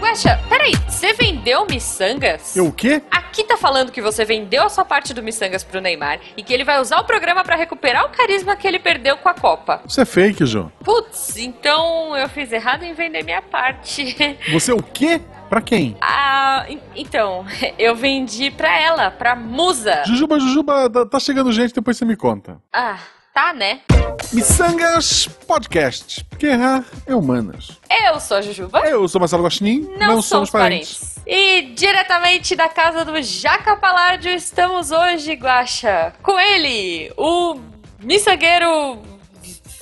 Guaxa, peraí, você vendeu miçangas? Eu o quê? Aqui tá falando que você vendeu a sua parte do miçangas pro Neymar e que ele vai usar o programa pra recuperar o carisma que ele perdeu com a Copa. Isso é fake, João. Putz, então eu fiz errado em vender minha parte. Você o quê? Pra quem? Ah, en- então, eu vendi pra ela, pra Musa. Jujuba, Jujuba, tá- tá chegando gente, depois você me conta. Ah, tá, né? Missangas Podcast. Porque errar é humanas. Eu sou a Jujuba. Eu sou Marcelo Guaxinim, Não, somos parentes. E diretamente da casa do Jaca Paládio estamos hoje, Guaxa, com ele, o miçangueiro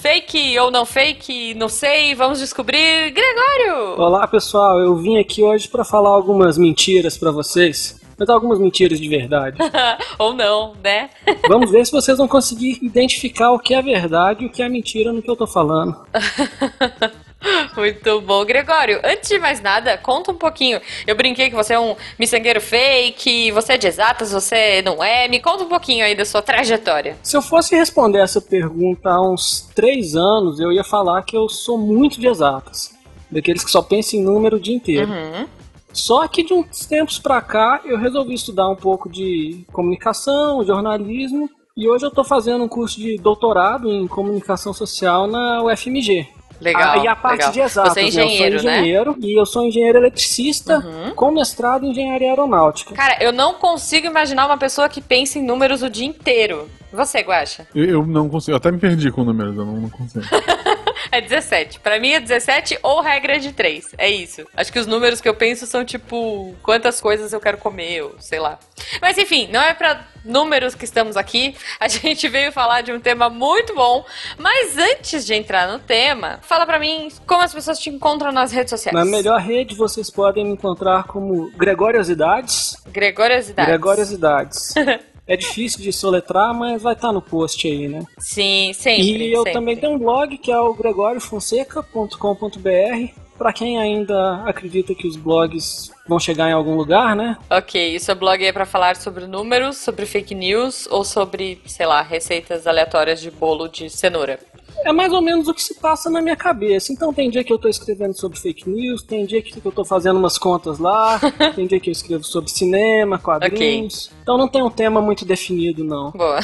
fake ou não fake, não sei, vamos descobrir, Gregório! Olá pessoal, eu vim aqui hoje pra falar algumas mentiras pra vocês, mas algumas mentiras de verdade. ou não, né? Vamos ver se vocês vão conseguir identificar o que é verdade e o que é mentira no que eu tô falando. Muito bom. Gregório, antes de mais nada, conta um pouquinho. Eu brinquei que você é um miçangueiro fake, você é de exatas, você não é. Me conta um pouquinho aí da sua trajetória. Se eu fosse responder essa pergunta há uns três anos, eu ia falar que eu sou muito de exatas. Daqueles que só pensam em número o dia inteiro. Uhum. Só que de uns tempos pra cá eu resolvi estudar um pouco de comunicação, jornalismo, e hoje eu tô fazendo um curso de doutorado em comunicação social na UFMG. Legal. Ah, e a parte legal. de exatas, Você é né? engenheiro, eu sou né? engenheiro e eu sou engenheiro eletricista Uhum. com mestrado em engenharia aeronáutica. Cara, eu não consigo imaginar uma pessoa que pensa em números o dia inteiro. Você, Guaxa? Eu, eu não consigo, eu até me perdi com números, eu não, não consigo. É 17. Pra mim é 17 ou regra de 3. É isso. Acho que os números que eu penso são tipo quantas coisas eu quero comer, ou sei lá. Mas enfim, não é pra números que estamos aqui. A gente veio falar de um tema muito bom. Mas antes de entrar no tema, fala pra mim como as pessoas te encontram nas redes sociais. Na melhor rede vocês podem me encontrar como Gregoriosidades. Gregoriosidade. Gregoriosidades. é difícil de soletrar, mas vai estar no post aí, né? Sim, sempre. E eu sempre. também tenho um blog que é o gregoriofonseca.com.br. Pra quem ainda acredita que os blogs vão chegar em algum lugar, né? Ok, e seu blog é pra falar sobre números, sobre fake news ou sobre, sei lá, receitas aleatórias de bolo de cenoura? É mais ou menos o que se passa na minha cabeça. Então tem dia que eu tô escrevendo sobre fake news, tem dia que eu tô fazendo umas contas lá, tem dia que eu escrevo sobre cinema, quadrinhos. Então não tem um tema muito definido, não. Boa.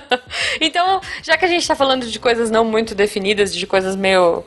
então, já que a gente tá falando de coisas não muito definidas, de coisas meio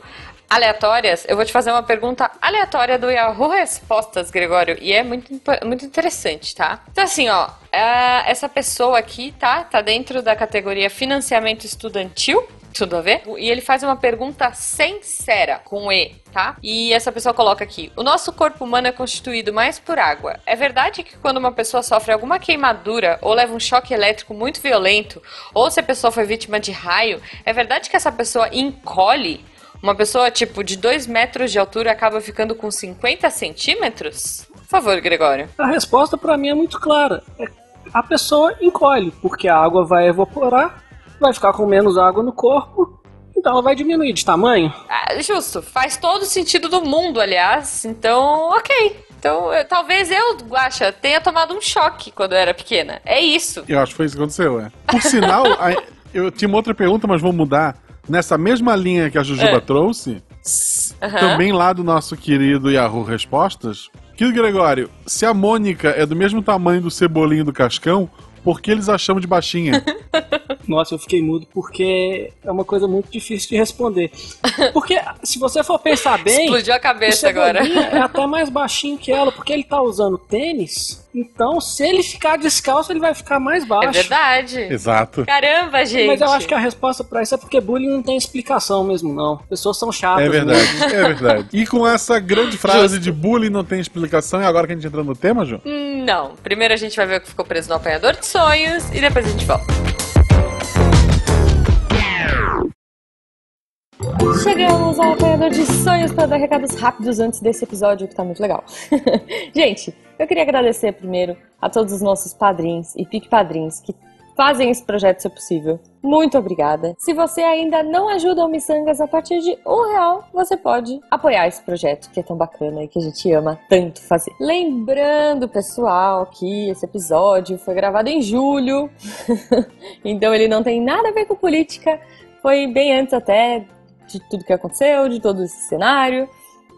aleatórias, eu vou te fazer uma pergunta aleatória do Yahoo Respostas, Gregório, e é muito, muito interessante, tá? Então, assim, ó, é, essa pessoa aqui, tá? Tá dentro da categoria financiamento estudantil. Tudo a ver? E ele faz uma pergunta sincera, com E, tá? E essa pessoa coloca aqui: O nosso corpo humano é constituído mais por água. É verdade que quando uma pessoa sofre alguma queimadura ou leva um choque elétrico muito violento, ou se a pessoa foi vítima de raio, é verdade que essa pessoa encolhe? Uma pessoa, tipo, de 2 metros de altura acaba ficando com 50 centímetros? Por favor, Gregório. A resposta pra mim é muito clara. É- a pessoa encolhe, porque a água vai evaporar, vai ficar com menos água no corpo, então ela vai diminuir de tamanho. Ah, justo, faz todo sentido do mundo, aliás. Então, ok. Então, eu- talvez eu, Guaxa, tenha tomado um choque quando eu era pequena. É isso. Eu acho que foi isso que aconteceu, é. Por sinal, a- eu tinha uma outra pergunta, mas vou mudar. Nessa mesma linha que a Jujuba É. trouxe, Aham. também lá do nosso querido Yahoo Respostas, querido Gregório, se a Mônica é do mesmo tamanho do cebolinho do Cascão, por que eles a chamam de baixinha? Nossa, eu fiquei mudo porque é uma coisa muito difícil de responder. Porque se você for pensar bem, Explodiu a o cabeça agora. É até mais baixinho que ela, porque ele tá usando tênis, então se ele ficar descalço, ele vai ficar mais É baixo. verdade. Exato. Caramba, gente. Mas eu acho que a resposta pra isso é porque bullying não tem explicação mesmo, não. Pessoas são chatas. É verdade, mesmo. é verdade. E com essa grande frase Justo. de bullying não tem explicação, e agora que a gente entra no tema, Ju? Hum, Não. Primeiro a gente vai ver o que ficou preso no apanhador de sonhos e depois a gente volta. Chegamos ao apanhador de sonhos para dar recados rápidos antes desse episódio que tá muito legal. Gente, eu queria agradecer primeiro a todos os nossos padrinhos e pique padrinhos que fazem esse projeto ser possível. Muito obrigada. Se você ainda não ajuda o Missangas a partir de um real, você pode apoiar esse projeto que é tão bacana e que a gente ama tanto fazer. Lembrando, pessoal, que esse episódio foi gravado em julho, então ele não tem nada a ver com política. Foi bem antes até de tudo que aconteceu, de todo esse cenário.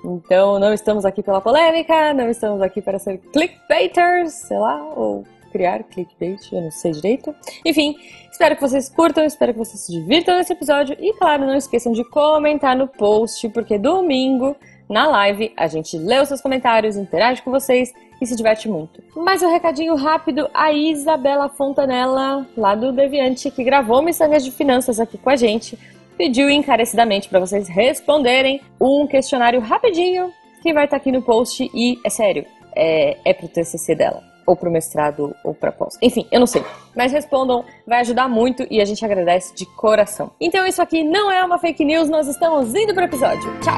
Então, não estamos aqui pela polêmica, não estamos aqui para ser clickbaiters, sei lá, ou criar clickbait, eu não sei direito. Enfim, espero que vocês curtam, espero que vocês se divirtam nesse episódio e, claro, não esqueçam de comentar no post, porque domingo, na live, a gente lê os seus comentários, interage com vocês e se diverte muito. Mais um recadinho rápido, a Isabela Fontanella, lá do Deviante, que gravou Missangas de Finanças aqui com a gente, pediu encarecidamente para vocês responderem um questionário rapidinho que vai estar tá aqui no post e é sério, é, é pro TCC dela, ou pro mestrado, ou pra pós. Enfim, eu não sei. Mas respondam, vai ajudar muito e a gente agradece de coração. Então isso aqui não é uma fake news, nós estamos indo pro episódio. Tchau!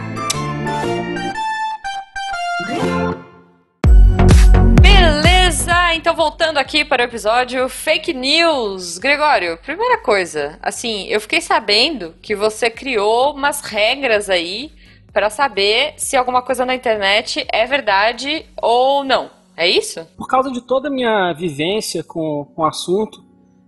Beleza, então voltando aqui para o episódio Fake News. Gregório, primeira coisa, assim, eu fiquei sabendo que você criou umas regras aí para saber se alguma coisa na internet é verdade ou não. É isso? Por causa de toda a minha vivência com, com o assunto,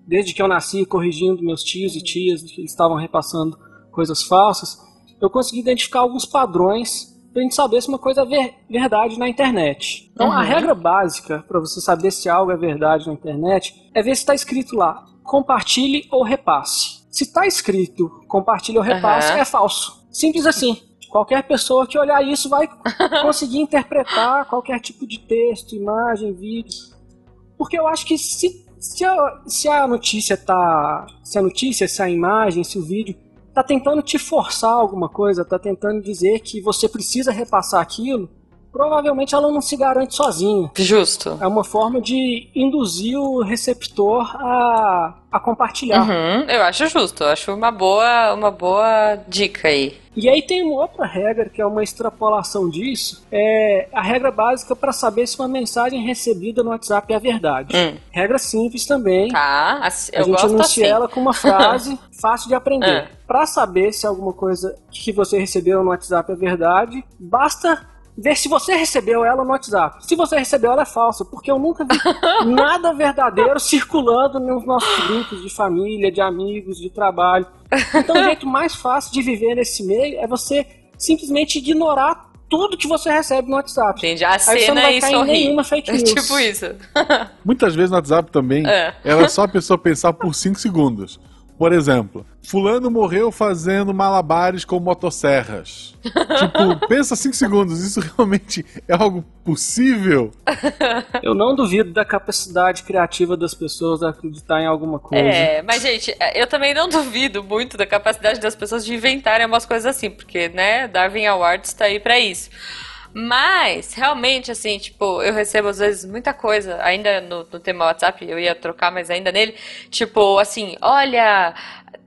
desde que eu nasci corrigindo meus tios e tias que estavam repassando coisas falsas, eu consegui identificar alguns padrões pra gente saber se uma coisa é ver, verdade na internet. Então, uhum. a regra básica para você saber se algo é verdade na internet é ver se está escrito lá: compartilhe ou repasse. Se está escrito compartilhe ou repasse, uhum. é falso. Simples assim. Qualquer pessoa que olhar isso vai conseguir interpretar qualquer tipo de texto, imagem, vídeo. Porque eu acho que se, se, a, se a notícia tá. Se a notícia, se a imagem, se o vídeo tá tentando te forçar alguma coisa, tá tentando dizer que você precisa repassar aquilo, provavelmente ela não se garante sozinha. Justo. É uma forma de induzir o receptor a, a compartilhar. Uhum, eu acho justo, eu acho uma boa, uma boa dica aí. E aí tem uma outra regra que é uma extrapolação disso, é a regra básica para saber se uma mensagem recebida no WhatsApp é verdade. Hum. Regra simples também. Tá, eu a gente anuncia assim. ela com uma frase fácil de aprender. Ah. Para saber se alguma coisa que você recebeu no WhatsApp é verdade, basta ver se você recebeu ela no WhatsApp. Se você recebeu, ela é falsa, porque eu nunca vi nada verdadeiro circulando nos nossos grupos de família, de amigos, de trabalho. Então, o jeito mais fácil de viver nesse meio é você simplesmente ignorar tudo que você recebe no WhatsApp. Entendi. A cena Aí você não vai cair em nenhuma fake news. É tipo isso. Muitas vezes no WhatsApp também, é. ela é só a pessoa pensar por 5 segundos. Por exemplo, Fulano morreu fazendo malabares com motosserras. tipo, pensa cinco segundos, isso realmente é algo possível? Eu não duvido da capacidade criativa das pessoas de acreditar em alguma coisa. É, mas gente, eu também não duvido muito da capacidade das pessoas de inventarem umas coisas assim, porque, né, Darwin Awards tá aí para isso. Mas, realmente, assim, tipo, eu recebo às vezes muita coisa, ainda no, no tema WhatsApp, eu ia trocar, mas ainda nele, tipo, assim, olha,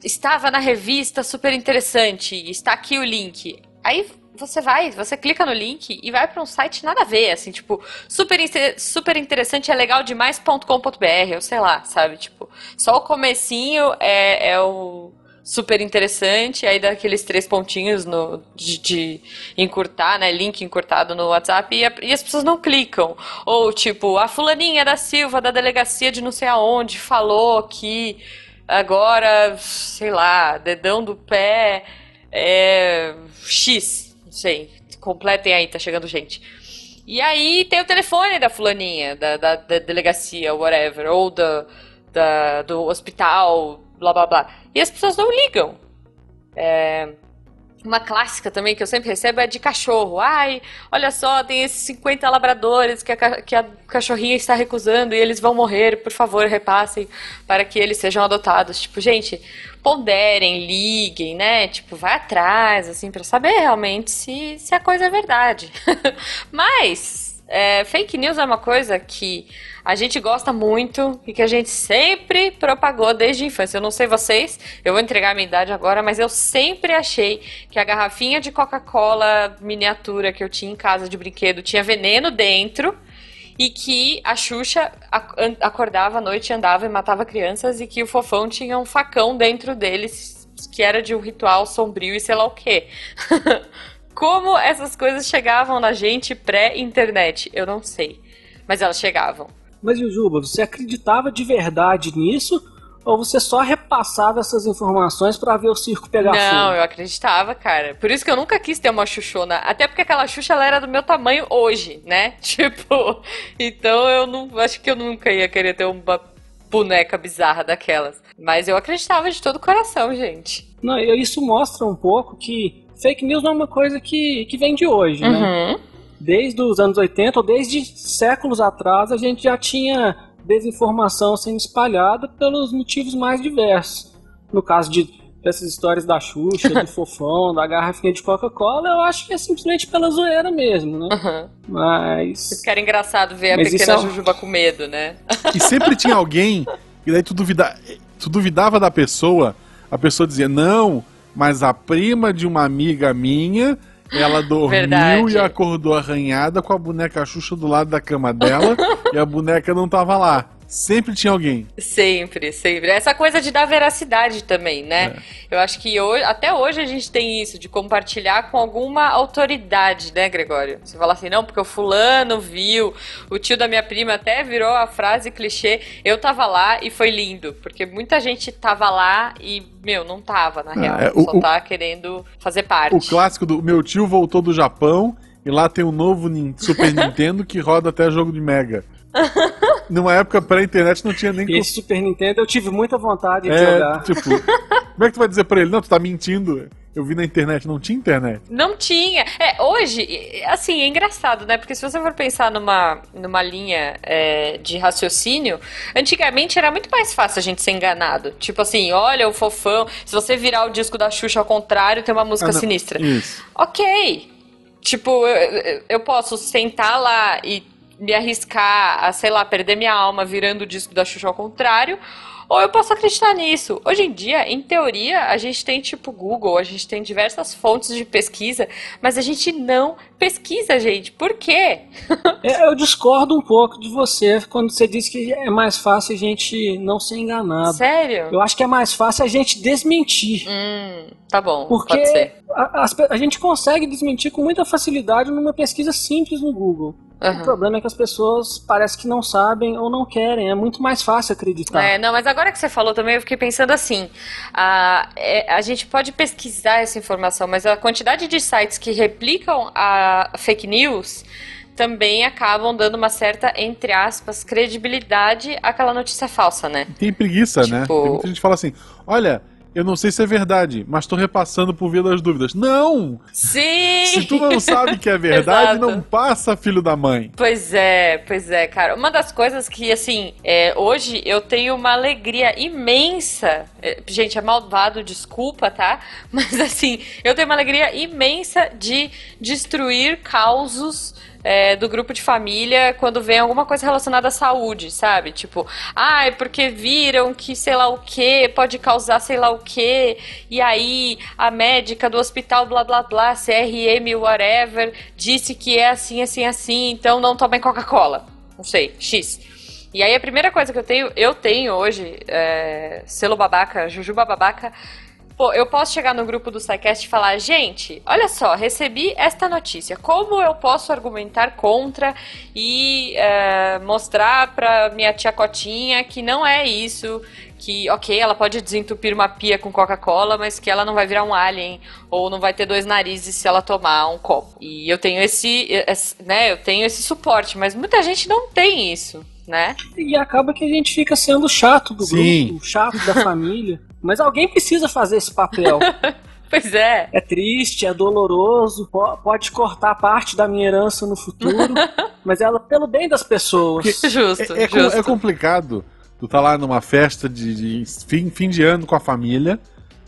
estava na revista super interessante, está aqui o link. Aí você vai, você clica no link e vai para um site nada a ver, assim, tipo, super, super interessante, é legal demais.com.br, ou sei lá, sabe? Tipo, só o comecinho é, é o super interessante, aí dá aqueles três pontinhos no, de, de encurtar, né? Link encurtado no WhatsApp e, a, e, as pessoas não clicam. Ou tipo, a fulaninha da Silva, da delegacia de não sei aonde, falou que agora, sei lá, dedão do pé é X, não sei, completem aí, tá chegando gente. E aí tem o telefone da fulaninha, da, da, da delegacia, whatever, ou da, da, do hospital, blá blá blá. E as pessoas não ligam. É, uma clássica também que eu sempre recebo é de cachorro. Ai, olha só, tem esses 50 labradores que a, que a cachorrinha está recusando e eles vão morrer, por favor, repassem para que eles sejam adotados. Tipo, gente, ponderem, liguem, né? Tipo, vai atrás, assim, para saber realmente se, se a coisa é verdade. Mas, é, fake news é uma coisa que a gente gosta muito e que a gente sempre propagou desde a infância. Eu não sei vocês, eu vou entregar a minha idade agora, mas eu sempre achei que a garrafinha de Coca-Cola miniatura que eu tinha em casa de brinquedo tinha veneno dentro e que a Xuxa acordava à noite, andava e matava crianças e que o Fofão tinha um facão dentro deles que era de um ritual sombrio e sei lá o quê. Como essas coisas chegavam na gente pré-internet? Eu não sei. Mas elas chegavam. Mas, Jujuba, você acreditava de verdade nisso? Ou você só repassava essas informações para ver o circo pegar não, fogo? Não, eu acreditava, cara. Por isso que eu nunca quis ter uma chuchona. Até porque aquela xuxa ela era do meu tamanho hoje, né? Tipo, então eu não acho que eu nunca ia querer ter uma boneca bizarra daquelas. Mas eu acreditava de todo o coração, gente. Não, isso mostra um pouco que fake news não é uma coisa que, que vem de hoje, né? uhum. né? Desde os anos 80, ou desde séculos atrás, a gente já tinha desinformação sendo espalhada pelos motivos mais diversos. No caso de dessas histórias da Xuxa, do Fofão, da garrafinha de Coca-Cola, eu acho que é simplesmente pela zoeira mesmo, né? Uhum. Mas. Isso que era engraçado ver a pequena é... Jujuba com medo, né? E sempre tinha alguém, e daí tu, duvida... tu duvidava da pessoa, a pessoa dizia, não, mas a prima de uma amiga minha ela dormiu Verdade. e acordou arranhada com a boneca Xuxa do lado da cama dela e a boneca não tava lá. Sempre tinha alguém. Sempre, sempre. Essa coisa de dar veracidade também, né? É. Eu acho que hoje, até hoje a gente tem isso, de compartilhar com alguma autoridade, né, Gregório? Você fala assim, não, porque o fulano viu, o tio da minha prima até virou a frase clichê, eu tava lá e foi lindo. Porque muita gente tava lá e, meu, não tava, na real. É, o, só tá querendo fazer parte. O clássico do meu tio voltou do Japão e lá tem um novo Super Nintendo que roda até jogo de Mega. Numa época pré-internet não tinha nem. Esse Super Nintendo eu tive muita vontade de é, jogar. Tipo, como é que tu vai dizer pra ele? Não, tu tá mentindo. Eu vi na internet, não tinha internet? Não tinha. É, hoje, assim, é engraçado, né? Porque se você for pensar numa, numa linha é, de raciocínio, antigamente era muito mais fácil a gente ser enganado. Tipo assim, olha o fofão, se você virar o disco da Xuxa ao contrário, tem uma música ah, sinistra. Isso. Ok. Tipo, eu, eu posso sentar lá e me arriscar a, sei lá, perder minha alma virando o disco da Xuxa ao contrário, ou eu posso acreditar nisso. Hoje em dia, em teoria, a gente tem tipo Google, a gente tem diversas fontes de pesquisa, mas a gente não pesquisa, gente. Por quê? É, eu discordo um pouco de você quando você diz que é mais fácil a gente não ser enganado. Sério? Eu acho que é mais fácil a gente desmentir. Hum, tá bom. Porque a, a, a gente consegue desmentir com muita facilidade numa pesquisa simples no Google. Uhum. O problema é que as pessoas parece que não sabem ou não querem. É muito mais fácil acreditar. É, não, mas agora que você falou também, eu fiquei pensando assim: a, é, a gente pode pesquisar essa informação, mas a quantidade de sites que replicam a fake news também acabam dando uma certa, entre aspas, credibilidade àquela notícia falsa, né? Tem preguiça, né? tipo... né? Tem muita gente que fala assim: olha eu não sei se é verdade, mas tô repassando por via das dúvidas. Não! Sim! Se tu não sabe que é verdade, não passa, filho da mãe. Pois é, pois é, cara. Uma das coisas que, assim, é, hoje eu tenho uma alegria imensa. É, gente, é malvado, desculpa, tá? Mas, assim, eu tenho uma alegria imensa de destruir causos é, do grupo de família quando vem alguma coisa relacionada à saúde, sabe? Tipo, ah, porque viram que sei lá o que pode causar sei lá o que, e aí a médica do hospital blá blá blá, CRM, whatever, disse que é assim, assim, assim, então não tomem Coca-Cola. Não sei, X. E aí a primeira coisa que eu tenho, eu tenho hoje, é, selo babaca, jujuba babaca, Pô, eu posso chegar no grupo do SciCast e falar, gente, olha só, recebi esta notícia. Como eu posso argumentar contra e é, mostrar pra minha tia Cotinha que não é isso, que, ok, ela pode desentupir uma pia com Coca-Cola, mas que ela não vai virar um alien ou não vai ter dois narizes se ela tomar um copo. E eu tenho esse, esse né, eu tenho esse suporte, mas muita gente não tem isso né? E acaba que a gente fica sendo chato do Sim. grupo, chato da família. Mas alguém precisa fazer esse papel. Pois é. É triste, é doloroso, pode cortar parte da minha herança no futuro, mas ela pelo bem das pessoas. justo, é, é, justo. é complicado. Tu tá lá numa festa de, de fim, fim de ano com a família,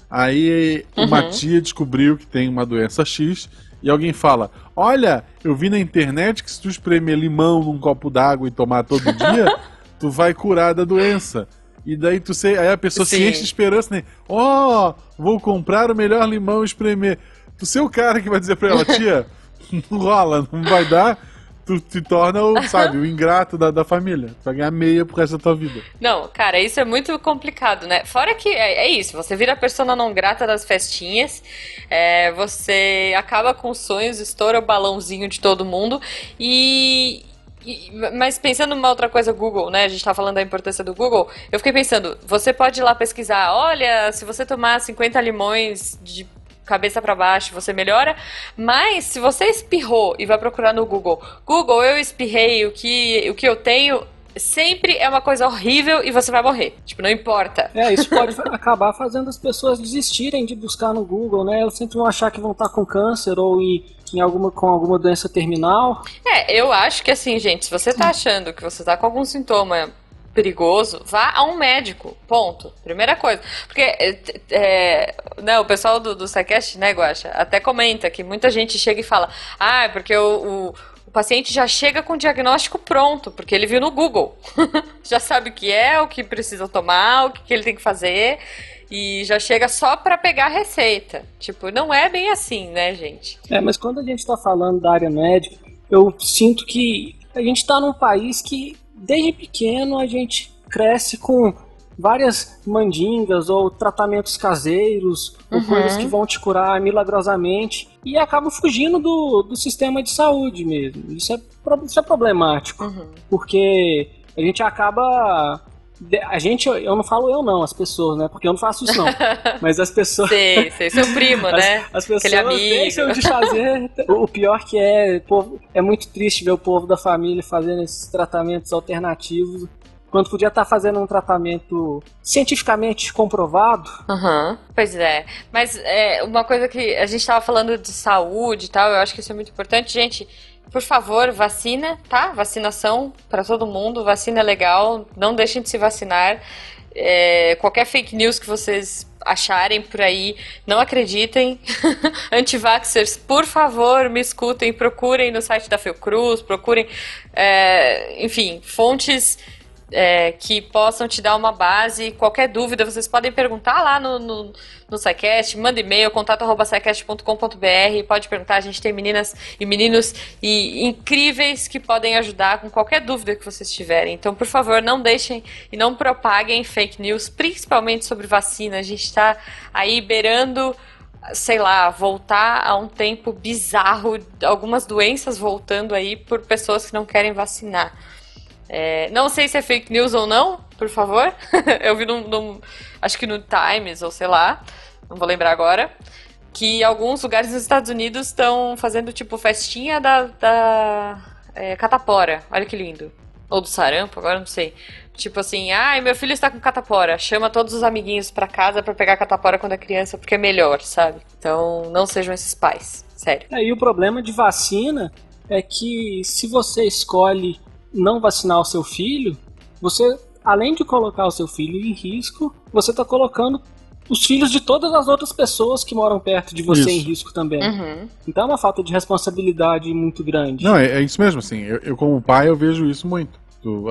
aí uhum. uma tia descobriu que tem uma doença X e alguém fala: Olha, eu vi na internet que se tu espremer limão num copo d'água e tomar todo dia, tu vai curar da doença. E daí tu sei, aí a pessoa Sim. se enche de esperança, né? Ó, oh, vou comprar o melhor limão e espremer. Tu ser o cara que vai dizer pra ela, tia, não rola, não vai dar tu te torna, o, sabe, o ingrato da, da família. Tu vai ganhar meia pro resto da tua vida. Não, cara, isso é muito complicado, né? Fora que é, é isso, você vira a persona não grata das festinhas, é, você acaba com os sonhos, estoura o balãozinho de todo mundo e. mas pensando numa outra coisa, Google, né? A gente tá falando da importância do Google. Eu fiquei pensando, você pode ir lá pesquisar, olha, se você tomar 50 limões de cabeça para baixo, você melhora. Mas se você espirrou e vai procurar no Google, Google, eu espirrei, o que, o que eu tenho, sempre é uma coisa horrível e você vai morrer. Tipo, não importa. É, isso pode acabar fazendo as pessoas desistirem de buscar no Google, né? Elas sempre vão achar que vão estar com câncer ou em, em alguma, com alguma doença terminal. É, eu acho que assim, gente, se você tá achando que você tá com algum sintoma perigoso, vá a um médico. Ponto. Primeira coisa. Porque é, é né, o pessoal do, do SciCast, né, Guaxa, até comenta que muita gente chega e fala: ah, é porque o o paciente já chega com o diagnóstico pronto, porque ele viu no Google. já sabe o que é, o que precisa tomar, o que, que ele tem que fazer. E já chega só para pegar a receita. Tipo, não é bem assim, né, gente? É, mas quando a gente está falando da área médica, eu sinto que a gente está num país que desde pequeno a gente cresce com várias mandingas ou tratamentos caseiros uhum. ou coisas que vão te curar milagrosamente e acabam fugindo do, do sistema de saúde mesmo. Isso é, isso é problemático, uhum. porque a gente acaba a gente, eu não falo eu não, as pessoas, né? Porque eu não faço isso não. Mas as pessoas. Sei, sei, seu primo, né? As pessoas deixam de fazer. o pior que é, povo, é muito triste ver o povo da família fazendo esses tratamentos alternativos quando podia estar fazendo um tratamento cientificamente comprovado. Uhum, pois é. Mas é, uma coisa que a gente estava falando de saúde e tal, eu acho que isso é muito importante. Gente, por favor, vacina, tá? Vacinação para todo mundo, vacina é legal, não deixem de se vacinar. É, qualquer fake news que vocês acharem por aí, não acreditem. Antivaxers, por favor, me escutem, procurem no site da Fiocruz, procurem, é, enfim, fontes é, que possam te dar uma base. Qualquer dúvida, vocês podem perguntar lá no, no, no SciCast, manda e-mail, contato.sicast.com.br, pode perguntar, a gente tem meninas e meninos e incríveis que podem ajudar com qualquer dúvida que vocês tiverem. Então, por favor, não deixem e não propaguem fake news, principalmente sobre vacina. A gente está aí beirando sei lá, voltar a um tempo bizarro, algumas doenças voltando aí por pessoas que não querem vacinar. É, não sei se é fake news ou não, por favor. eu vi num, Acho que no Times, ou sei lá, não vou lembrar agora. Que alguns lugares nos Estados Unidos estão fazendo tipo festinha da, da é, catapora. Olha que lindo. Ou do sarampo, agora não sei. Tipo assim, ai, meu filho está com catapora. Chama todos os amiguinhos para casa para pegar catapora quando é criança, porque é melhor, sabe? Então, não sejam esses pais. Sério. É, e o problema de vacina é que se você escolhe não vacinar o seu filho, você, além de colocar o seu filho em risco, você está colocando os filhos de todas as outras pessoas que moram perto de você isso. em risco também. Uhum. Então é uma falta de responsabilidade muito grande. Não, é, é isso mesmo, assim. Eu, eu, como pai, eu vejo isso muito.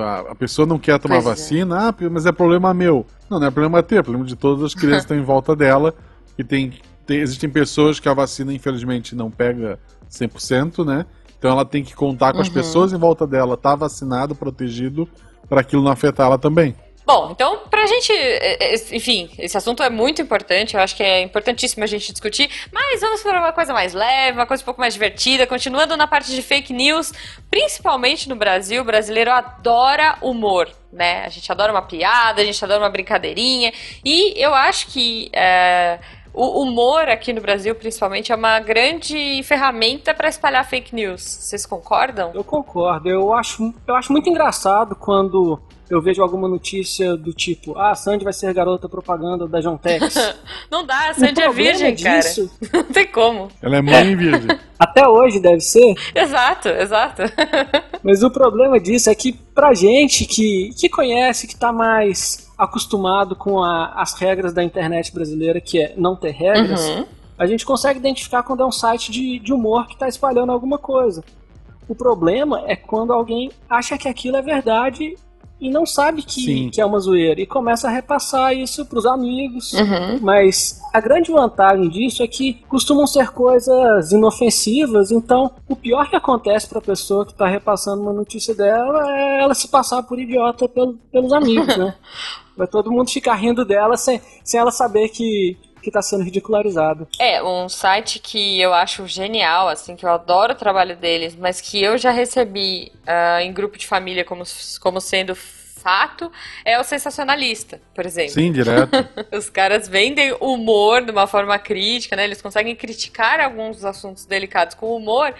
A, a pessoa não quer tomar pois é. vacina, é. ah, mas é problema meu. Não, não é problema teu, é problema de todas as crianças que estão em volta dela. E tem, tem, existem pessoas que a vacina, infelizmente, não pega 100%, né? Então ela tem que contar com uhum. as pessoas em volta dela, tá vacinado, protegido, para aquilo não afetar ela também. Bom, então, pra gente, é, é, enfim, esse assunto é muito importante, eu acho que é importantíssimo a gente discutir, mas vamos para uma coisa mais leve, uma coisa um pouco mais divertida, continuando na parte de fake news, principalmente no Brasil, o brasileiro adora humor, né? A gente adora uma piada, a gente adora uma brincadeirinha, e eu acho que. É o humor aqui no Brasil, principalmente, é uma grande ferramenta para espalhar fake news. Vocês concordam? Eu concordo. Eu acho, eu acho muito engraçado quando eu vejo alguma notícia do tipo, ah, a Sandy vai ser garota propaganda da John Tex. não dá, a Sandy é virgem, disso, cara. Não tem como. Ela é mãe virgem. Até hoje deve ser. Exato, exato. Mas o problema disso é que pra gente que, que conhece, que tá mais acostumado com a, as regras da internet brasileira, que é não ter regras, uhum. a gente consegue identificar quando é um site de, de humor que está espalhando alguma coisa. O problema é quando alguém acha que aquilo é verdade e não sabe que, que é uma zoeira e começa a repassar isso para os amigos. Uhum. Mas a grande vantagem disso é que costumam ser coisas inofensivas, então o pior que acontece para a pessoa que está repassando uma notícia dela é ela se passar por idiota pelo, pelos amigos, né? Vai todo mundo ficar rindo dela sem, sem ela saber que, porque está sendo ridicularizado. É, um site que eu acho genial, assim, que eu adoro o trabalho deles, mas que eu já recebi uh, em grupo de família como, como sendo fato é o sensacionalista, por exemplo. Sim, direto. Os caras vendem humor de uma forma crítica, né? Eles conseguem criticar alguns assuntos delicados com humor,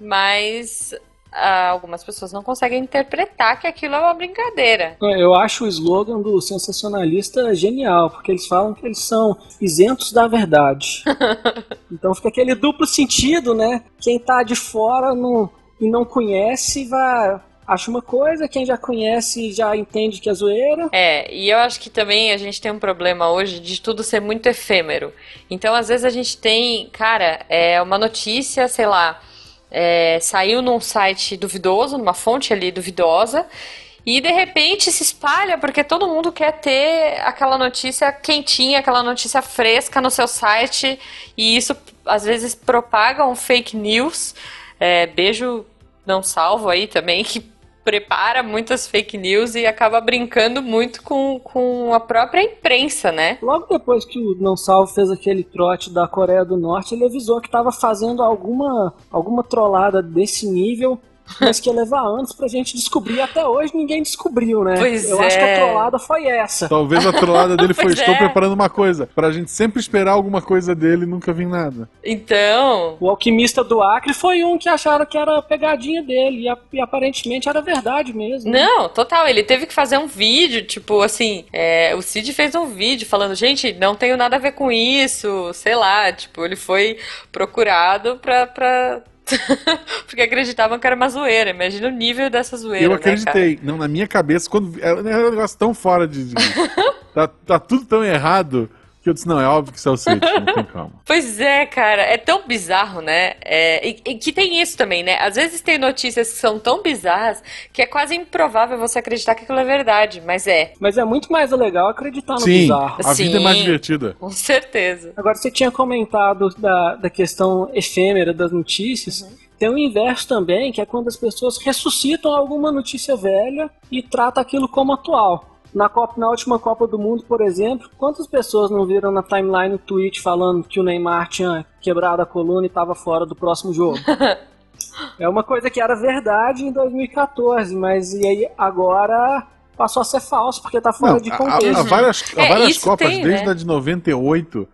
mas ah, algumas pessoas não conseguem interpretar que aquilo é uma brincadeira. É, eu acho o slogan do sensacionalista genial, porque eles falam que eles são isentos da verdade. então fica aquele duplo sentido, né? Quem tá de fora não, e não conhece vai acha uma coisa, quem já conhece já entende que é zoeira. É, e eu acho que também a gente tem um problema hoje de tudo ser muito efêmero. Então, às vezes a gente tem, cara, é uma notícia, sei lá, é, saiu num site duvidoso, numa fonte ali duvidosa, e de repente se espalha porque todo mundo quer ter aquela notícia quentinha, aquela notícia fresca no seu site, e isso às vezes propaga um fake news. É, beijo não salvo aí também, que prepara muitas fake news e acaba brincando muito com, com a própria imprensa, né? Logo depois que o Não Salvo fez aquele trote da Coreia do Norte, ele avisou que estava fazendo alguma, alguma trollada desse nível mas que ia levar anos pra gente descobrir. Até hoje ninguém descobriu, né? Pois Eu é. acho que a trollada foi essa. Talvez a trollada dele foi: estou é. preparando uma coisa. Pra gente sempre esperar alguma coisa dele e nunca vir nada. Então, O alquimista do Acre foi um que acharam que era pegadinha dele. E, a- e aparentemente era verdade mesmo. Não, total. Ele teve que fazer um vídeo, tipo assim. é, o Cid fez um vídeo falando, gente, não tenho nada a ver com isso, sei lá. Tipo, ele foi procurado pra. pra... Porque acreditavam que era uma zoeira. Imagina o nível dessa zoeira. Eu né, acreditei. não, na minha cabeça, quando. Era era um negócio tão fora de. de- tá, tá tudo tão errado que eu disse: não, é óbvio que isso é o Cid, não tem calma. Pois é, cara, é tão bizarro, né? É, e, e que tem isso também, né? Às vezes tem notícias que são tão bizarras que é quase improvável você acreditar que aquilo é verdade, mas é, Mas é muito mais legal acreditar no Sim, bizarro. a vida é mais Sim. divertida. com certeza. Agora, você tinha comentado da, da questão efêmera das notícias. Tem o inverso também, que é quando as pessoas ressuscitam alguma notícia velha e tratam aquilo como atual. Na, Copa, na última Copa do Mundo, por exemplo, quantas pessoas não viram na timeline o tweet falando que o Neymar tinha quebrado a coluna e estava fora do próximo jogo? é uma coisa que era verdade em 2014, mas e aí agora passou a ser falso porque tá fora Não, de contexto. há, várias, há É, várias isso Copas, tem, desde né? a de 98,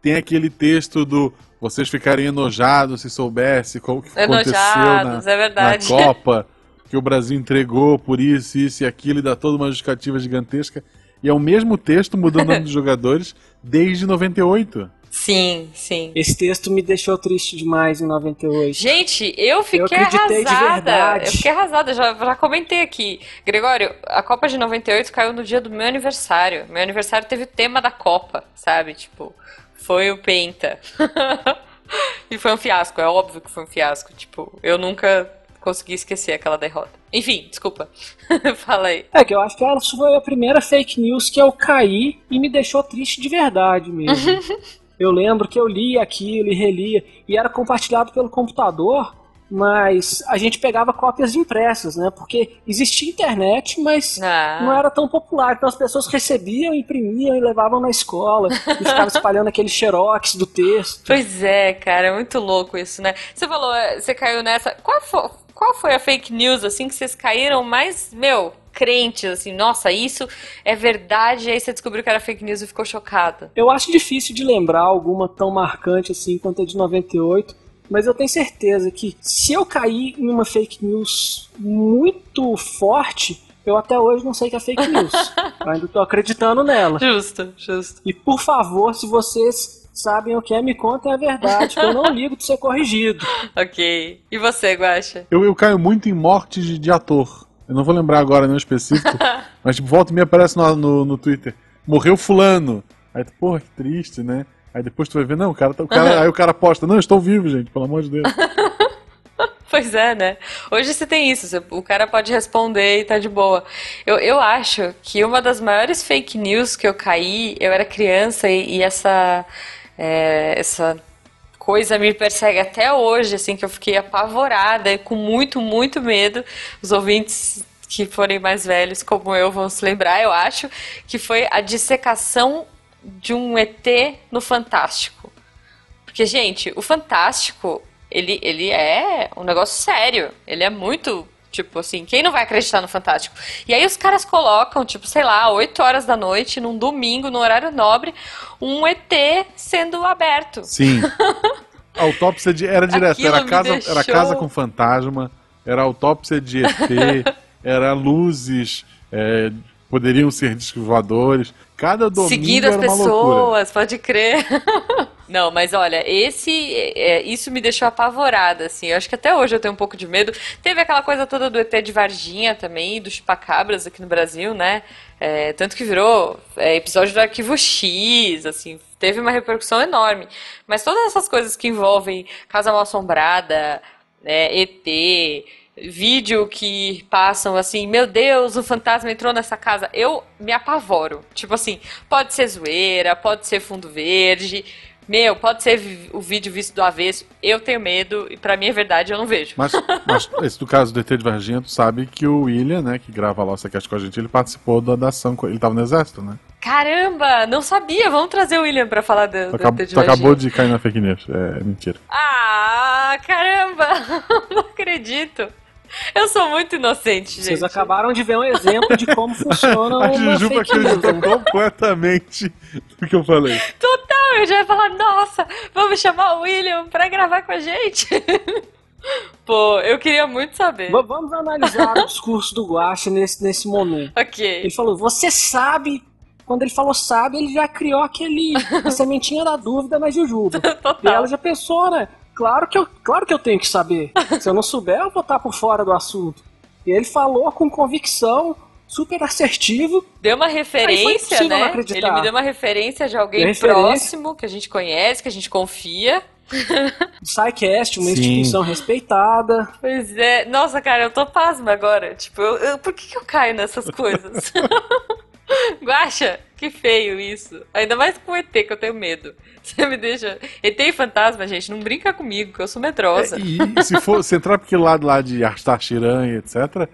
tem aquele texto do vocês ficariam enojados se soubesse o que aconteceu na, Enojados, é na verdade. Copa, que o Brasil entregou por isso, isso e aquilo, e dá toda uma justificativa gigantesca. E é o mesmo texto mudando o nome dos jogadores desde 98. Sim, sim. Esse texto me deixou triste demais em 98. Gente, eu fiquei de arrasada. Eu fiquei arrasada, já, já comentei aqui. Gregório, a Copa de 98 caiu no dia do meu aniversário. Meu aniversário teve o tema da Copa, sabe? Tipo, foi o Penta. e foi um fiasco, é óbvio que foi um fiasco. Tipo, eu nunca consegui esquecer aquela derrota. Enfim, desculpa. Fala aí. É que eu acho que essa foi a primeira fake news que eu caí e me deixou triste de verdade mesmo. eu lembro que eu lia aquilo e relia e era compartilhado pelo computador, mas a gente pegava cópias impressas, né? Porque existia internet, mas Ah. não era tão popular. Então as pessoas recebiam, imprimiam e levavam na escola e ficavam espalhando aquele xerox do texto. Pois é, cara, é muito louco isso, né? Você falou, é, você caiu nessa. Qual foi, qual foi a fake news, assim, que vocês caíram mais, meu, crentes, assim, nossa, isso é verdade, e aí você descobriu que era fake news e ficou chocado. Eu acho difícil de lembrar alguma tão marcante assim quanto a de 98, mas eu tenho certeza que se eu cair em uma fake news muito forte, eu até hoje não sei que é fake news. eu ainda tô acreditando nela. Justo, justo. E por favor, se vocês sabem o que é, me contem a verdade, que eu não ligo de ser corrigido. Ok. E você, Guaxa? Eu, eu caio muito em mortes de, de ator. Eu não vou lembrar agora nenhum específico, mas tipo, volta e me aparece no, no, no Twitter. Morreu fulano. Aí tu, porra, que triste, né? Aí depois tu vai ver, não, o cara, tá- o cara aí o cara posta, não, estou vivo, gente, pelo amor de Deus. Pois é, né? Hoje você tem isso, você- o cara pode responder e tá de boa. Eu, eu acho que uma das maiores fake news que eu caí, eu era criança e, e essa, é, essa coisa me persegue até hoje, assim, que eu fiquei apavorada e com muito, muito medo. Os ouvintes que forem mais velhos como eu vão se lembrar, eu acho, que foi a dissecação de um ET no Fantástico. Porque, gente, o Fantástico, ele, ele é um negócio sério. Ele é muito Tipo assim, quem não vai acreditar no Fantástico? E aí os caras colocam, tipo, sei lá, 8 horas da noite, num domingo, no horário nobre, um ET sendo aberto. Sim. A autópsia de, era direto, era casa, deixou... era casa com fantasma, era autópsia de ET, era luzes, é, poderiam ser discos voadores. Cada domingo Seguindo as pessoas, loucura. pode crer. Não, mas olha, esse é, isso me deixou apavorada, assim. Eu acho que até hoje eu tenho um pouco de medo. Teve aquela coisa toda do ET de Varginha também, dos chupacabras aqui no Brasil, né? É, tanto que virou é, episódio do Arquivo X, assim, teve uma repercussão enorme. Mas todas essas coisas que envolvem Casa Mal Assombrada, é, ET, vídeo que passam assim, meu Deus, o fantasma entrou nessa casa, eu me apavoro. Tipo assim, pode ser zoeira, pode ser fundo verde, meu, pode ser o vídeo visto do avesso, eu tenho medo e para mim é verdade, eu não vejo. Mas, mas esse do caso do ET de Varginha, tu sabe que o William, né, que grava lá o Cast com a gente, ele participou da, ação, ele tava no exército, né? Caramba, não sabia. Vamos trazer o William pra falar do, tu, do tu acabou de cair na fake news. É mentira. Ah, caramba! não acredito. Eu sou muito inocente, gente. Vocês acabaram de ver um exemplo de como funciona uma A Jujuba acreditou completamente no que eu falei. Total, eu já ia falar, nossa, vamos chamar o William pra gravar com a gente. Pô, eu queria muito saber. V vamos analisar o discurso do Guache nesse, nesse momento. Ok. Ele falou, você sabe quando ele falou sabe, ele já criou aquele a sementinha da dúvida na Jujuba. Total. E ela já pensou, né? Claro que, eu, claro que eu tenho que saber. Se eu não souber, eu vou estar por fora do assunto. E ele falou com convicção, super assertivo. Deu uma referência, né? Ele me deu uma referência de alguém referência. próximo, que a gente conhece, que a gente confia. SciCast, uma Sim. instituição respeitada. Pois é. Nossa, cara, eu tô pasma agora. Tipo, eu, eu, por que, que eu caio nessas coisas? Guaxa, que feio isso. Ainda mais com ET, que eu tenho medo. Você me deixa. ET e fantasma, gente, não brinca comigo, que eu sou medrosa. É, e se for se entrar para aquele lado lá de Arstar Shiran e etc.,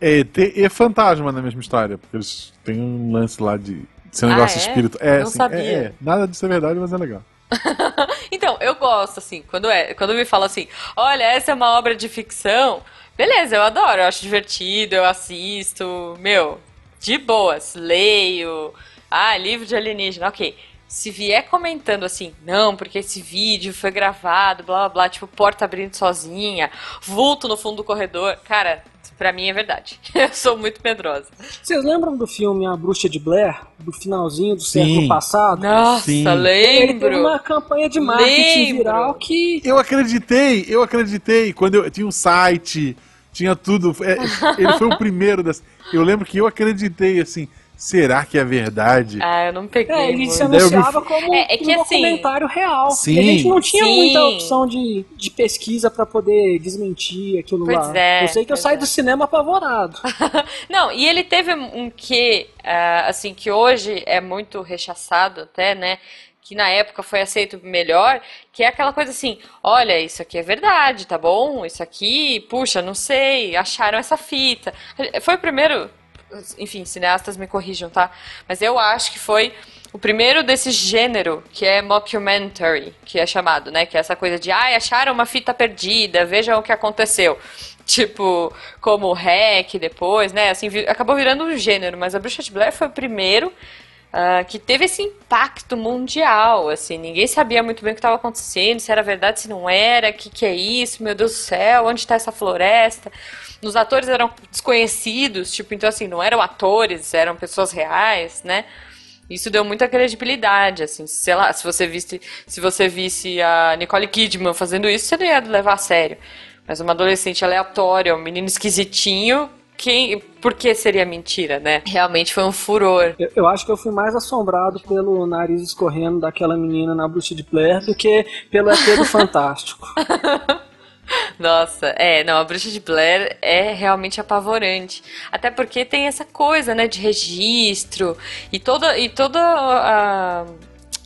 é ET e fantasma na mesma história. Porque eles têm um lance lá de ser um ah, negócio é? espírito. É, não assim, sabia. É, é, nada disso é verdade, mas é legal. então, eu gosto, assim, quando, é, quando me fala assim, olha, essa é uma obra de ficção, beleza, eu adoro, eu acho divertido, eu assisto, meu, de boas, leio. Ah, livro de alienígena, ok. Se vier comentando assim, não, porque esse vídeo foi gravado, blá blá blá, tipo, porta abrindo sozinha, vulto no fundo do corredor, cara, pra mim é verdade. Eu sou muito medrosa. Vocês lembram do filme A Bruxa de Blair, do finalzinho do Sim. século passado? Nossa, Sim. lembro. Ele teve uma campanha de marketing lembro. viral que. Eu acreditei, eu acreditei. Quando eu tinha um site tinha tudo. É, ele foi o primeiro das. Eu lembro que eu acreditei assim. Será que é verdade? Ah, eu não peguei. É, ele se anunciava como é, é que, um assim, documentário real. Sim, a gente não tinha sim. muita opção de, de pesquisa para poder desmentir aquilo pois lá. É, eu sei que eu saí é. do cinema apavorado. não, e ele teve um que, uh, assim, que hoje é muito rechaçado até, né? Que na época foi aceito melhor, que é aquela coisa assim, olha, isso aqui é verdade, tá bom? Isso aqui, puxa, não sei, acharam essa fita. Foi o primeiro, enfim, cineastas me corrijam, tá? Mas eu acho que foi o primeiro desse gênero, que é mockumentary, que é chamado, né? Que é essa coisa de, ai, acharam uma fita perdida, vejam o que aconteceu. Tipo, como o Hack depois, né? Assim, acabou virando um gênero, mas a Bruxa de Blair foi o primeiro Uh, que teve esse impacto mundial, assim, ninguém sabia muito bem o que estava acontecendo, se era verdade, se não era, o que, que é isso, meu Deus do céu, onde está essa floresta? Os atores eram desconhecidos, tipo, então assim, não eram atores, eram pessoas reais, né? Isso deu muita credibilidade, assim, sei lá, se você visse, se você visse a Nicole Kidman fazendo isso, você não ia levar a sério. Mas uma adolescente aleatória, um menino esquisitinho, quem, por que seria mentira, né? Realmente foi um furor. Eu, eu, acho que eu fui mais assombrado pelo nariz escorrendo daquela menina na bruxa de Blair do que pelo ET do Fantástico. Nossa, é, não, a Bruxa de Blair é realmente apavorante. Até porque tem essa coisa, né, de registro e toda, e toda a,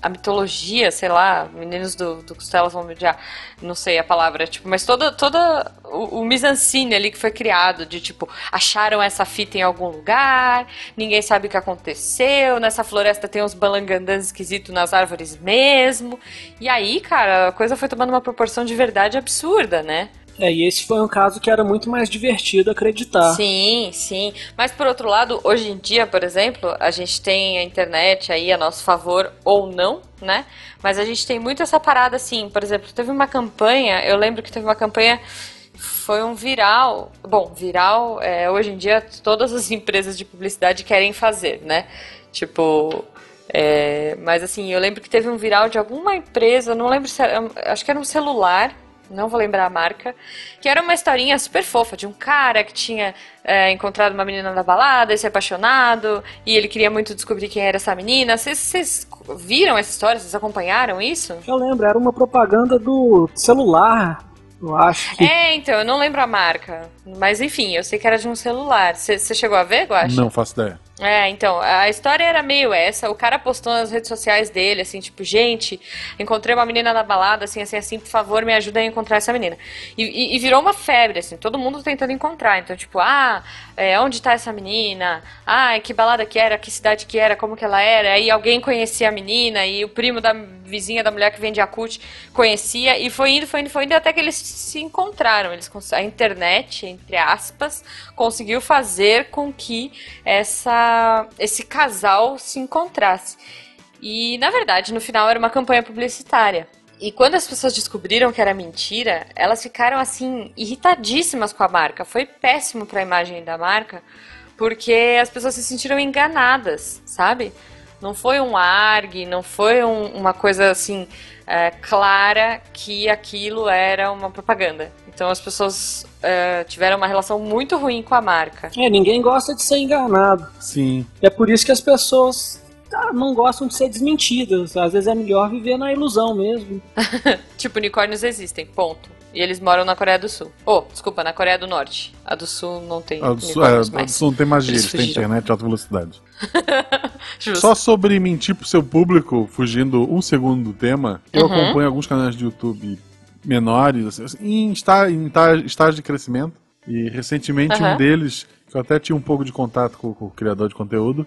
a mitologia, sei lá, meninos do, do Costelas vão me odiar, não sei a palavra, tipo, mas toda, toda o, o ali que foi criado, de tipo, acharam essa fita em algum lugar, ninguém sabe o que aconteceu, nessa floresta tem uns balangandãs esquisitos nas árvores mesmo, e aí, cara, a coisa foi tomando uma proporção de verdade absurda, né? É, e esse foi um caso que era muito mais divertido acreditar. Sim, sim. Mas por outro lado, hoje em dia, por exemplo, a gente tem a internet aí a nosso favor ou não, né? Mas a gente tem muito essa parada assim, por exemplo, teve uma campanha, eu lembro que teve uma campanha foi um viral. Bom, viral, é, hoje em dia todas as empresas de publicidade querem fazer, né? Tipo, é, mas assim, eu lembro que teve um viral de alguma empresa, não lembro se era, acho que era um celular não vou lembrar a marca, que era uma historinha super fofa de um cara que tinha é, encontrado uma menina na balada e se apaixonado, e ele queria muito descobrir quem era essa menina. Vocês viram essa história? Vocês acompanharam isso? Eu lembro, era uma propaganda do celular. Eu acho que... É, então, eu não lembro a marca. Mas enfim, eu sei que era de um celular. Você chegou a ver, Guaxa? Não faço ideia. É, então, a história era meio essa. O cara postou nas redes sociais dele, assim, tipo, gente, encontrei uma menina na balada, assim, assim, assim, por favor, me ajuda a encontrar essa menina. E, e, e virou uma febre, assim, todo mundo tentando encontrar. Então, tipo, ah, é, onde tá essa menina? Ah, que balada que era, que cidade que era, como que ela era? Aí alguém conhecia a menina e o primo da vizinha da mulher que vende Yakut conhecia. E foi indo, foi indo, foi indo até que eles se encontraram. Eles, a internet, entre aspas, conseguiu fazer com que essa esse casal se encontrasse. E, na verdade, no final era uma campanha publicitária. E quando as pessoas descobriram que era mentira, elas ficaram assim irritadíssimas com a marca. Foi péssimo para a imagem da marca, porque as pessoas se sentiram enganadas, sabe? Não foi um arg, não foi um, uma coisa assim é, clara que aquilo era uma propaganda. Então as pessoas é, tiveram uma relação muito ruim com a marca. É, ninguém gosta de ser enganado. Sim. É por isso que as pessoas ah, não gostam de ser desmentidas. Às vezes é melhor viver na ilusão mesmo. tipo, unicórnios existem, ponto. E eles moram na Coreia do Sul. Oh, desculpa, na Coreia do Norte. A do Sul não tem. A do Sul, é, a do Sul não tem magia, eles, eles têm internet de alta velocidade. Só sobre mentir pro seu público, fugindo um segundo do tema, eu uhum. acompanho alguns canais de YouTube menores, assim, em, estágio, em estágio de crescimento. E recentemente uhum. um deles, que eu até tinha um pouco de contato com, com o criador de conteúdo,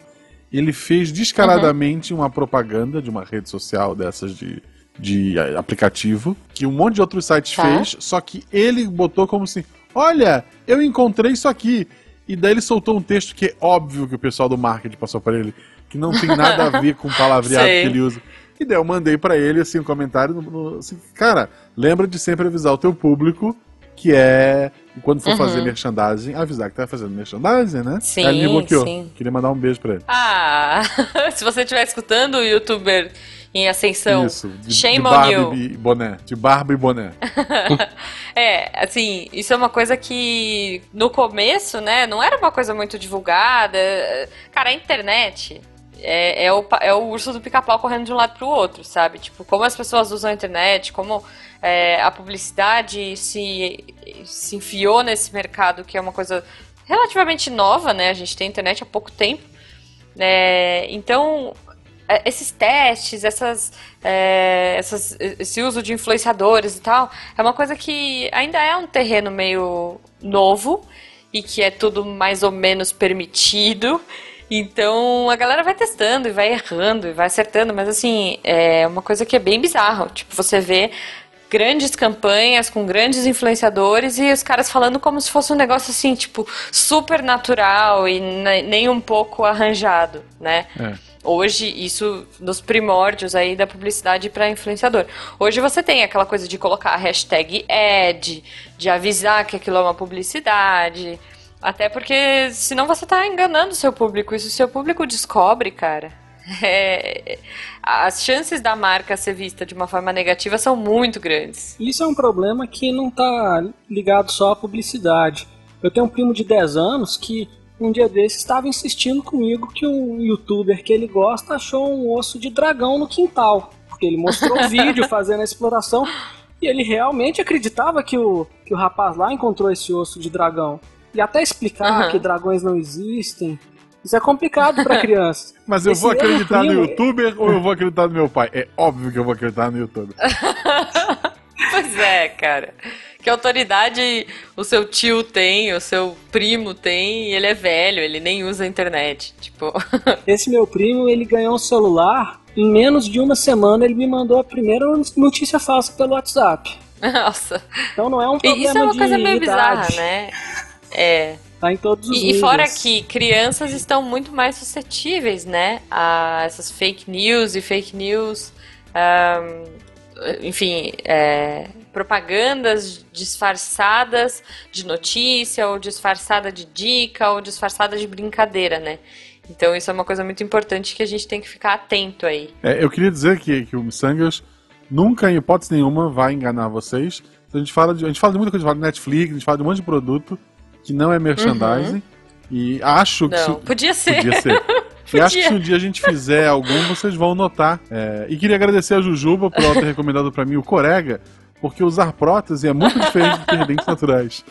ele fez descaradamente uhum. uma propaganda de uma rede social dessas de, de aplicativo, que um monte de outros sites tá. fez, só que ele botou como assim: Olha, eu encontrei isso aqui. E daí ele soltou um texto que é óbvio que o pessoal do marketing passou para ele, que não tem nada a ver com o palavreado que ele usa. E daí eu mandei para ele assim um comentário, no, no, assim, cara, lembra de sempre avisar o teu público que é quando for uhum. fazer merchandising, avisar que tá fazendo merchandising, né? Sim, Aí ele me bloqueou. Sim. Queria mandar um beijo pra ele. Ah, se você estiver escutando o youtuber em ascensão, isso, de, shame de on you. E boné, de barba e boné. é, assim, isso é uma coisa que no começo, né, não era uma coisa muito divulgada. Cara, a internet é, é, o, é o urso do pica-pau correndo de um lado pro outro, sabe? Tipo, como as pessoas usam a internet, como é, a publicidade se, se enfiou nesse mercado, que é uma coisa relativamente nova, né? A gente tem internet há pouco tempo. É, então, é, esses testes, essas, é, essas, esse uso de influenciadores e tal, é uma coisa que ainda é um terreno meio novo e que é tudo mais ou menos permitido. Então a galera vai testando e vai errando e vai acertando, mas assim, é uma coisa que é bem bizarro. Tipo, você vê grandes campanhas com grandes influenciadores e os caras falando como se fosse um negócio assim, tipo, super natural e nem um pouco arranjado, né? É. Hoje, isso nos primórdios aí da publicidade para influenciador. Hoje você tem aquela coisa de colocar a hashtag ad, de avisar que aquilo é uma publicidade. Até porque senão você tá enganando o seu público. E se o seu público descobre, cara, é, as chances da marca ser vista de uma forma negativa são muito grandes. Isso é um problema que não tá ligado só à publicidade. Eu tenho um primo de 10 anos que um dia desses estava insistindo comigo que um youtuber que ele gosta achou um osso de dragão no quintal. Porque ele mostrou o vídeo fazendo a exploração e ele realmente acreditava que o, que o rapaz lá encontrou esse osso de dragão. E até explicar uhum. que dragões não existem Isso é complicado para criança. Mas eu Esse vou acreditar no youtuber ou eu vou acreditar no meu pai? É óbvio que eu vou acreditar no youtuber. pois é, cara. Que autoridade o seu tio tem, o seu primo tem, e ele é velho, ele nem usa a internet. Tipo. Esse meu primo, ele ganhou um celular. Em menos de uma semana, ele me mandou a primeira notícia falsa pelo WhatsApp. Nossa. Então não é um problema Isso é uma coisa meio bizarra, né? É. Tá em todos os E, e fora que crianças estão muito mais suscetíveis, né? A essas fake news e fake news. Um, enfim, é, propagandas disfarçadas de notícia, ou disfarçada de dica, ou disfarçada de brincadeira, né? Então isso é uma coisa muito importante que a gente tem que ficar atento aí. É, eu queria dizer que, que o Missangas nunca, em hipótese nenhuma, vai enganar vocês. A gente fala de, a gente fala de muita coisa, a gente fala de Netflix, a gente fala de um monte de produto que não é merchandising. Uhum. E acho que. Não, podia ser. Podia ser. E acho que se um dia a gente fizer algum, vocês vão notar. É... e queria agradecer a Jujuba por ela ter recomendado para mim o Corega, porque usar prótese é muito diferente de ter dentes naturais.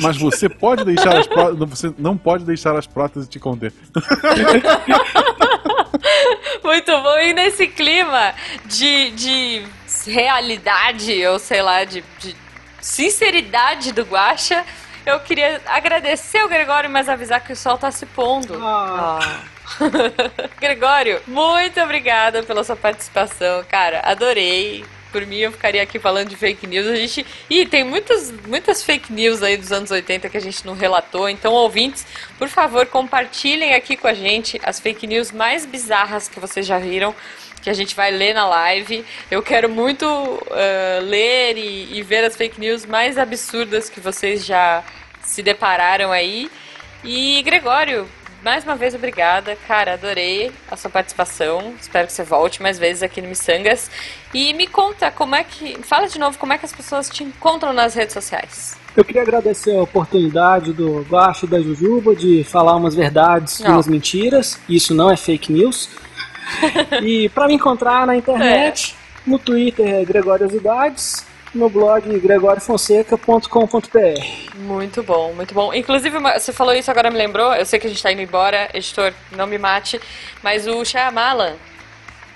Mas você pode deixar as próteses. Você não pode deixar as próteses te conter. Muito bom. E nesse clima de, de realidade, ou sei lá, de, de sinceridade do Guacha, eu queria agradecer o Gregório, mas avisar que o sol tá se pondo. Ah. Ah. Gregório, muito obrigada pela sua participação, cara. Adorei. Por mim, eu ficaria aqui falando de fake news. A gente. Ih, tem muitas, muitas fake news aí dos anos 80 que a gente não relatou. Então, ouvintes, por favor, compartilhem aqui com a gente as fake news mais bizarras que vocês já viram. Que a gente vai ler na live. Eu quero muito uh, ler e, e ver as fake news mais absurdas que vocês já se depararam aí. E Gregório, mais uma vez, obrigada. Cara, adorei a sua participação. Espero que você volte mais vezes aqui no Missangas. E me conta como é que. Fala de novo como é que as pessoas te encontram nas redes sociais. Eu queria agradecer a oportunidade do Baixo da Jujuba de falar umas verdades e umas mentiras. Isso não é fake news. E para me encontrar na internet, é. no Twitter é Gregoriosidades no blog gregoriofonseca.com.br. Muito bom, muito bom. Inclusive, você falou isso agora me lembrou, eu sei que a gente está indo embora, editor, não me mate, mas o Shyamalan,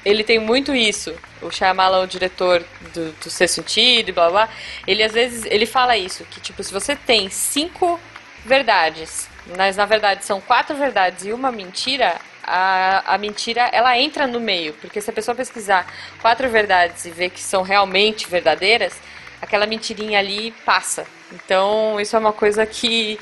ele tem muito isso. O Shyamalan, o diretor do, do Ser Sentido e blá blá, ele às vezes, ele fala isso, que tipo, se você tem cinco verdades, mas na verdade são quatro verdades e uma mentira, a, a mentira ela entra no meio, porque se a pessoa pesquisar quatro verdades e ver que são realmente verdadeiras, aquela mentirinha ali passa. Então isso é uma coisa que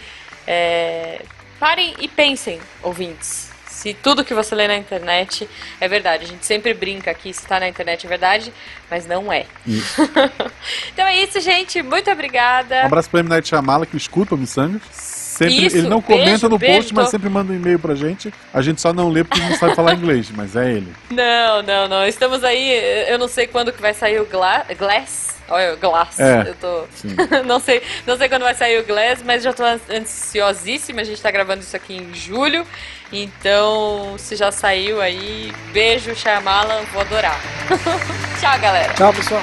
é, parem e pensem, ouvintes. Se tudo que você lê na internet é verdade. A gente sempre brinca aqui se está na internet é verdade, mas não é. então é isso, gente. Muito obrigada. Um abraço para o M. Night Shyamala, que escuta o Missangas. Sempre, Isso, ele não comenta beijo, no beijo, post, tô... mas sempre manda um e-mail pra gente. A gente só não lê porque não sabe falar inglês, mas é ele. Não, não, não. Estamos aí, eu não sei quando que vai sair o Gla Glass. Olha, Glass. É, eu tô. não, sei, não sei quando vai sair o Glass, mas já tô ansiosíssima. A gente tá gravando isso aqui em julho. Então, se já saiu aí, beijo, Shyamalan, vou adorar. Tchau, galera. Tchau, pessoal.